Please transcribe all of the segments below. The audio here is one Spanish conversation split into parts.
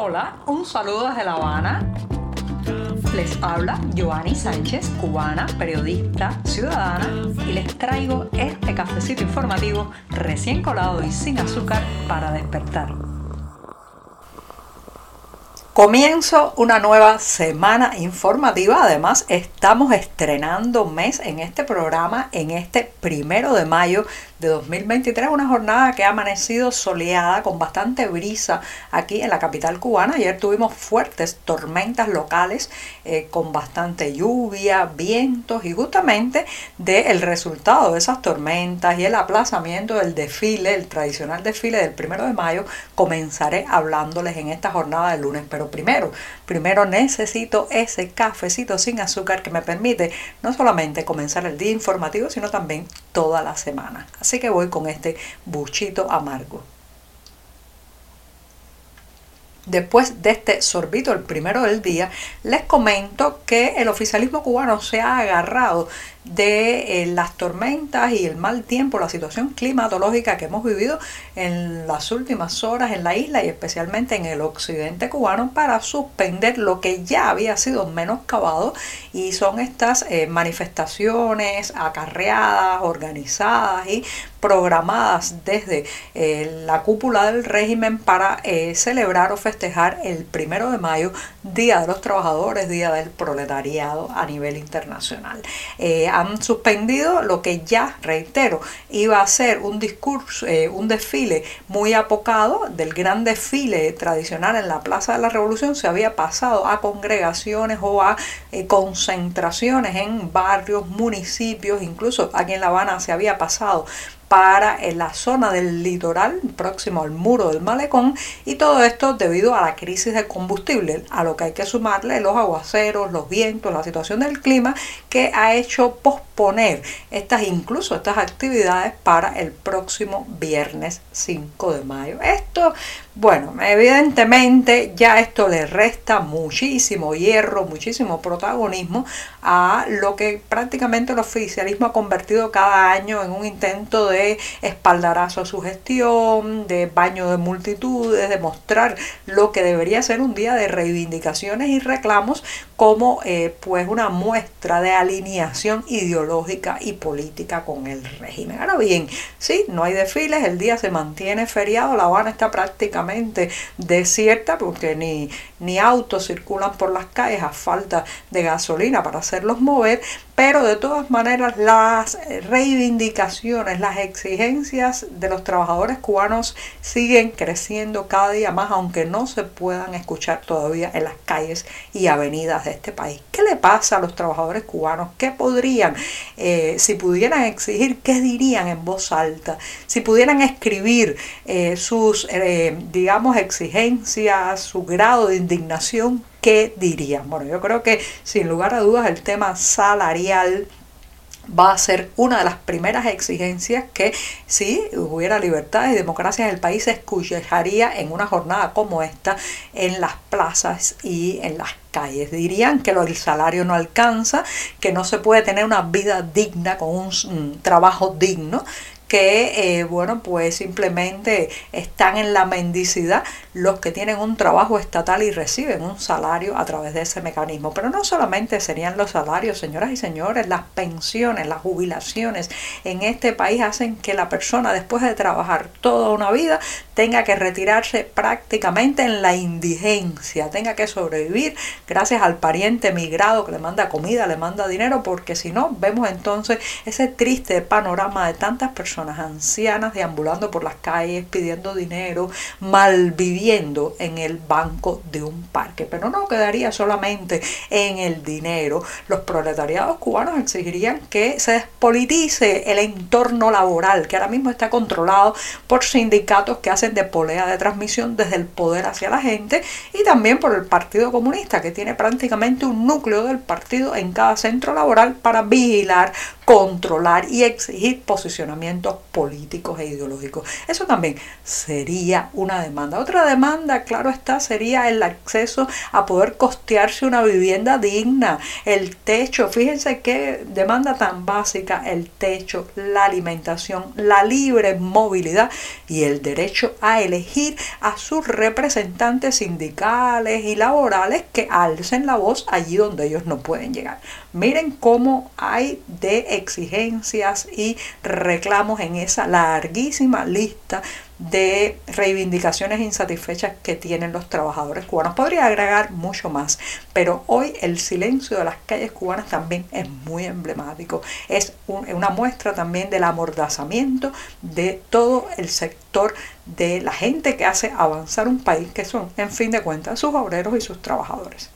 Hola, un saludo desde La Habana. Les habla Joanny Sánchez, cubana, periodista, ciudadana, y les traigo este cafecito informativo recién colado y sin azúcar para despertar. Comienzo una nueva semana informativa. Además, estamos estrenando mes en este programa en este primero de mayo de 2023, una jornada que ha amanecido soleada con bastante brisa aquí en la capital cubana. Ayer tuvimos fuertes tormentas locales eh, con bastante lluvia, vientos y justamente del resultado de esas tormentas y el aplazamiento del desfile, el tradicional desfile del primero de mayo, comenzaré hablándoles en esta jornada de lunes. Pero primero, primero necesito ese cafecito sin azúcar que me permite no solamente comenzar el día informativo, sino también toda la semana. Así que voy con este buchito amargo. Después de este sorbito, el primero del día, les comento que el oficialismo cubano se ha agarrado de eh, las tormentas y el mal tiempo, la situación climatológica que hemos vivido en las últimas horas en la isla y especialmente en el occidente cubano para suspender lo que ya había sido menoscabado y son estas eh, manifestaciones acarreadas, organizadas y programadas desde eh, la cúpula del régimen para celebrar o festejar el primero de mayo, Día de los Trabajadores, Día del Proletariado a nivel internacional han suspendido lo que ya, reitero, iba a ser un discurso, eh, un desfile muy apocado del gran desfile tradicional en la Plaza de la Revolución, se había pasado a congregaciones o a eh, concentraciones en barrios, municipios, incluso aquí en La Habana se había pasado para en la zona del litoral próximo al muro del malecón y todo esto debido a la crisis de combustible, a lo que hay que sumarle los aguaceros, los vientos, la situación del clima que ha hecho posponer estas incluso estas actividades para el próximo viernes 5 de mayo. Esto bueno, evidentemente ya esto le resta muchísimo hierro, muchísimo protagonismo a lo que prácticamente el oficialismo ha convertido cada año en un intento de espaldarazo a su gestión, de baño de multitudes, de mostrar lo que debería ser un día de reivindicaciones y reclamos como eh, pues una muestra de alineación ideológica y política con el régimen. Ahora bien, sí, no hay desfiles, el día se mantiene feriado, La Habana está prácticamente desierta porque ni, ni autos circulan por las calles a falta de gasolina para hacerlos mover, pero de todas maneras las reivindicaciones, las exigencias de los trabajadores cubanos siguen creciendo cada día más, aunque no se puedan escuchar todavía en las calles y avenidas de este país. ¿Qué le pasa a los trabajadores cubanos? ¿Qué podrían, eh, si pudieran exigir, qué dirían en voz alta? Si pudieran escribir eh, sus, eh, digamos, exigencias, su grado de indignación, ¿qué dirían? Bueno, yo creo que sin lugar a dudas el tema salarial va a ser una de las primeras exigencias que si hubiera libertad y democracia en el país se escucharía en una jornada como esta en las plazas y en las calles. Dirían que el salario no alcanza, que no se puede tener una vida digna con un trabajo digno, que, eh, bueno, pues simplemente están en la mendicidad los que tienen un trabajo estatal y reciben un salario a través de ese mecanismo. Pero no solamente serían los salarios, señoras y señores, las pensiones, las jubilaciones en este país hacen que la persona después de trabajar toda una vida tenga que retirarse prácticamente en la indigencia, tenga que sobrevivir gracias al pariente migrado que le manda comida, le manda dinero, porque si no, vemos entonces ese triste panorama de tantas personas ancianas deambulando por las calles pidiendo dinero, malviviendo en el banco de un parque. Pero no quedaría solamente en el dinero. Los proletariados cubanos exigirían que se despolitice el entorno laboral, que ahora mismo está controlado por sindicatos que hacen de polea de transmisión desde el poder hacia la gente y también por el Partido Comunista, que tiene prácticamente un núcleo del partido en cada centro laboral para vigilar, controlar y exigir posicionamiento políticos e ideológicos. Eso también sería una demanda. Otra demanda, claro está, sería el acceso a poder costearse una vivienda digna, el techo. Fíjense qué demanda tan básica, el techo, la alimentación, la libre movilidad y el derecho a elegir a sus representantes sindicales y laborales que alcen la voz allí donde ellos no pueden llegar. Miren cómo hay de exigencias y reclamos en esa larguísima lista de reivindicaciones insatisfechas que tienen los trabajadores cubanos. Podría agregar mucho más, pero hoy el silencio de las calles cubanas también es muy emblemático. Es una muestra también del amordazamiento de todo el sector de la gente que hace avanzar un país, que son, en fin de cuentas, sus obreros y sus trabajadores.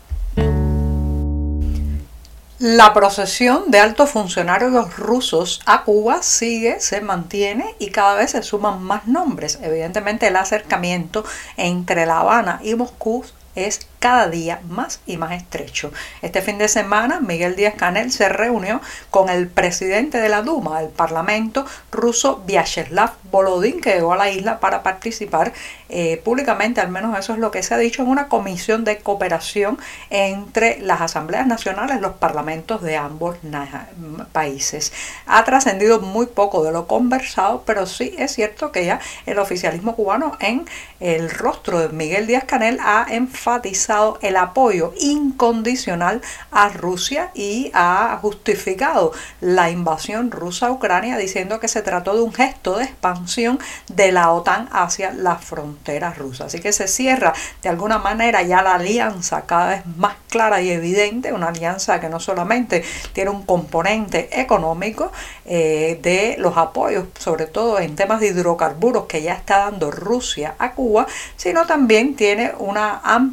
La procesión de altos funcionarios rusos a Cuba sigue, se mantiene y cada vez se suman más nombres. Evidentemente el acercamiento entre La Habana y Moscú es cada día más y más estrecho. Este fin de semana, Miguel Díaz Canel se reunió con el presidente de la Duma, el Parlamento ruso, Vyacheslav Volodin, que llegó a la isla para participar eh, públicamente, al menos eso es lo que se ha dicho, en una comisión de cooperación entre las asambleas nacionales, los parlamentos de ambos países. Ha trascendido muy poco de lo conversado, pero sí es cierto que ya el oficialismo cubano en el rostro de Miguel Díaz Canel ha enfatizado el apoyo incondicional a Rusia y ha justificado la invasión rusa a Ucrania diciendo que se trató de un gesto de expansión de la OTAN hacia las fronteras rusas. Así que se cierra de alguna manera ya la alianza cada vez más clara y evidente, una alianza que no solamente tiene un componente económico eh, de los apoyos, sobre todo en temas de hidrocarburos que ya está dando Rusia a Cuba, sino también tiene una amplia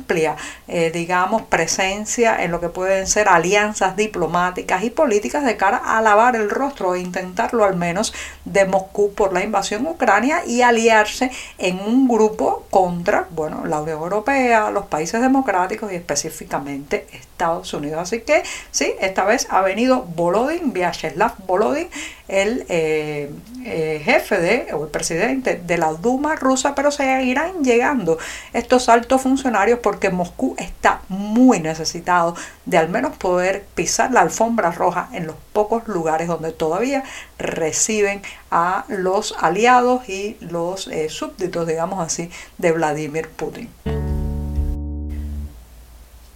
eh, digamos, presencia en lo que pueden ser alianzas diplomáticas y políticas de cara a lavar el rostro o intentarlo al menos de Moscú por la invasión ucrania y aliarse en un grupo contra, bueno, la Unión Europea, los países democráticos y específicamente Estados Unidos. Así que sí, esta vez ha venido Volodin, Vyacheslav Volodin, el eh, eh, jefe de, o el presidente de la Duma rusa, pero seguirán llegando estos altos funcionarios porque Moscú está muy necesitado de al menos poder pisar la alfombra roja en los pocos lugares donde todavía reciben a los aliados y los eh, súbditos, digamos así, de Vladimir Putin.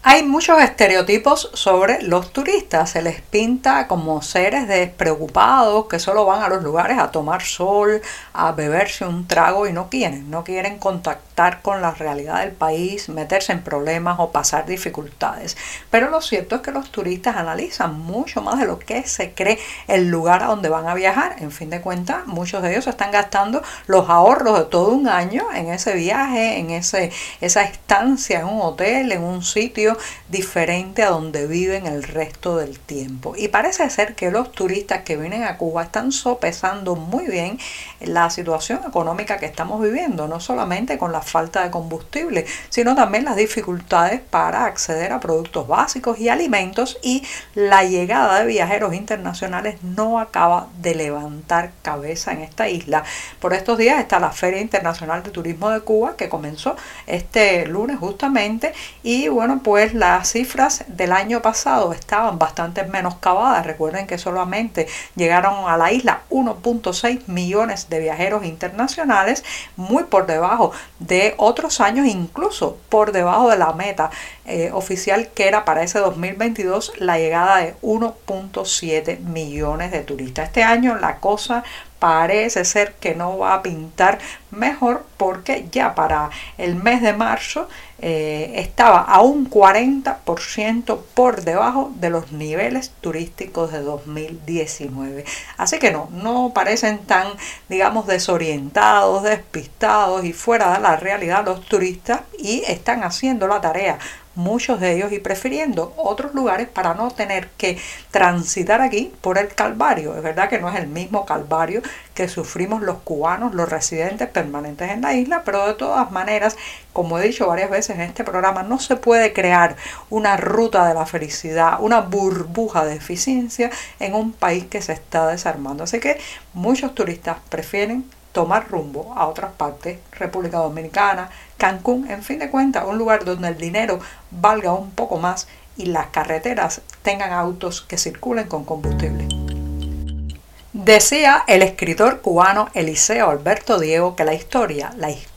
Hay muchos estereotipos sobre los turistas. Se les pinta como seres despreocupados que solo van a los lugares a tomar sol, a beberse un trago y no quieren, no quieren contactar con la realidad del país, meterse en problemas o pasar dificultades. Pero lo cierto es que los turistas analizan mucho más de lo que se cree el lugar a donde van a viajar. En fin de cuentas, muchos de ellos están gastando los ahorros de todo un año en ese viaje, en ese, esa estancia en un hotel, en un sitio diferente a donde viven el resto del tiempo. Y parece ser que los turistas que vienen a Cuba están sopesando muy bien la situación económica que estamos viviendo, no solamente con la falta de combustible, sino también las dificultades para acceder a productos básicos y alimentos y la llegada de viajeros internacionales no acaba de levantar cabeza en esta isla. Por estos días está la Feria Internacional de Turismo de Cuba que comenzó este lunes justamente y bueno pues pues las cifras del año pasado estaban bastante menoscabadas. Recuerden que solamente llegaron a la isla 1.6 millones de viajeros internacionales, muy por debajo de otros años, incluso por debajo de la meta eh, oficial que era para ese 2022 la llegada de 1.7 millones de turistas. Este año la cosa parece ser que no va a pintar mejor porque ya para el mes de marzo eh, estaba a un 40% por debajo de los niveles turísticos de 2019. Así que no, no parecen tan, digamos, desorientados, despistados y fuera de la realidad los turistas y están haciendo la tarea muchos de ellos y prefiriendo otros lugares para no tener que transitar aquí por el Calvario. Es verdad que no es el mismo Calvario que sufrimos los cubanos, los residentes permanentes en la isla, pero de todas maneras, como he dicho varias veces en este programa, no se puede crear una ruta de la felicidad, una burbuja de eficiencia en un país que se está desarmando. Así que muchos turistas prefieren tomar rumbo a otras partes, República Dominicana, Cancún, en fin de cuentas, un lugar donde el dinero valga un poco más y las carreteras tengan autos que circulen con combustible. Decía el escritor cubano Eliseo Alberto Diego que la historia, la historia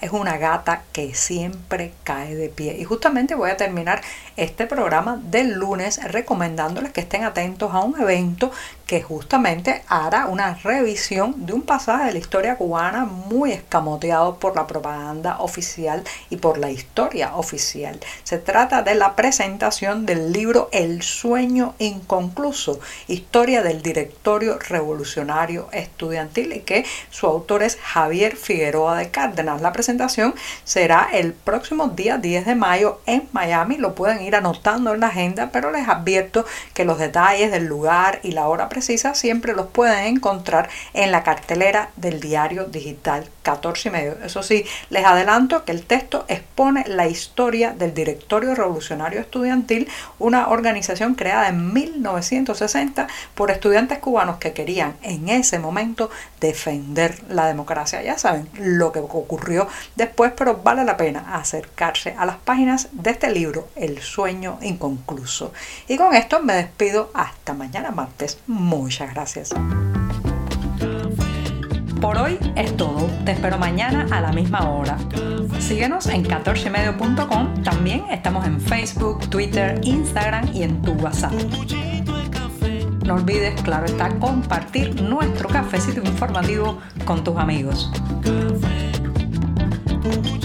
es una gata que siempre cae de pie. Y justamente voy a terminar este programa del lunes recomendándoles que estén atentos a un evento que justamente hará una revisión de un pasaje de la historia cubana muy escamoteado por la propaganda oficial y por la historia oficial. Se trata de la presentación del libro El sueño inconcluso, historia del directorio revolucionario estudiantil y que su autor es Javier Figueroa de Cárdenas. La presentación será el próximo día 10 de mayo en Miami. Lo pueden ir anotando en la agenda, pero les advierto que los detalles del lugar y la hora precisa siempre los pueden encontrar en la cartelera del diario digital 14 y medio. Eso sí, les adelanto que el texto expone la historia del Directorio Revolucionario Estudiantil, una organización creada en 1960 por estudiantes cubanos que querían en ese momento defender la democracia. Ya saben lo que ocurrió después, pero vale la pena acercarse a las páginas de este libro, El sueño inconcluso. Y con esto me despido hasta mañana martes. Muchas gracias. Por hoy es todo. Te espero mañana a la misma hora. Síguenos en 14medio.com. También estamos en Facebook, Twitter, Instagram y en tu WhatsApp. No olvides, claro está, compartir nuestro cafecito informativo con tus amigos. Ooh,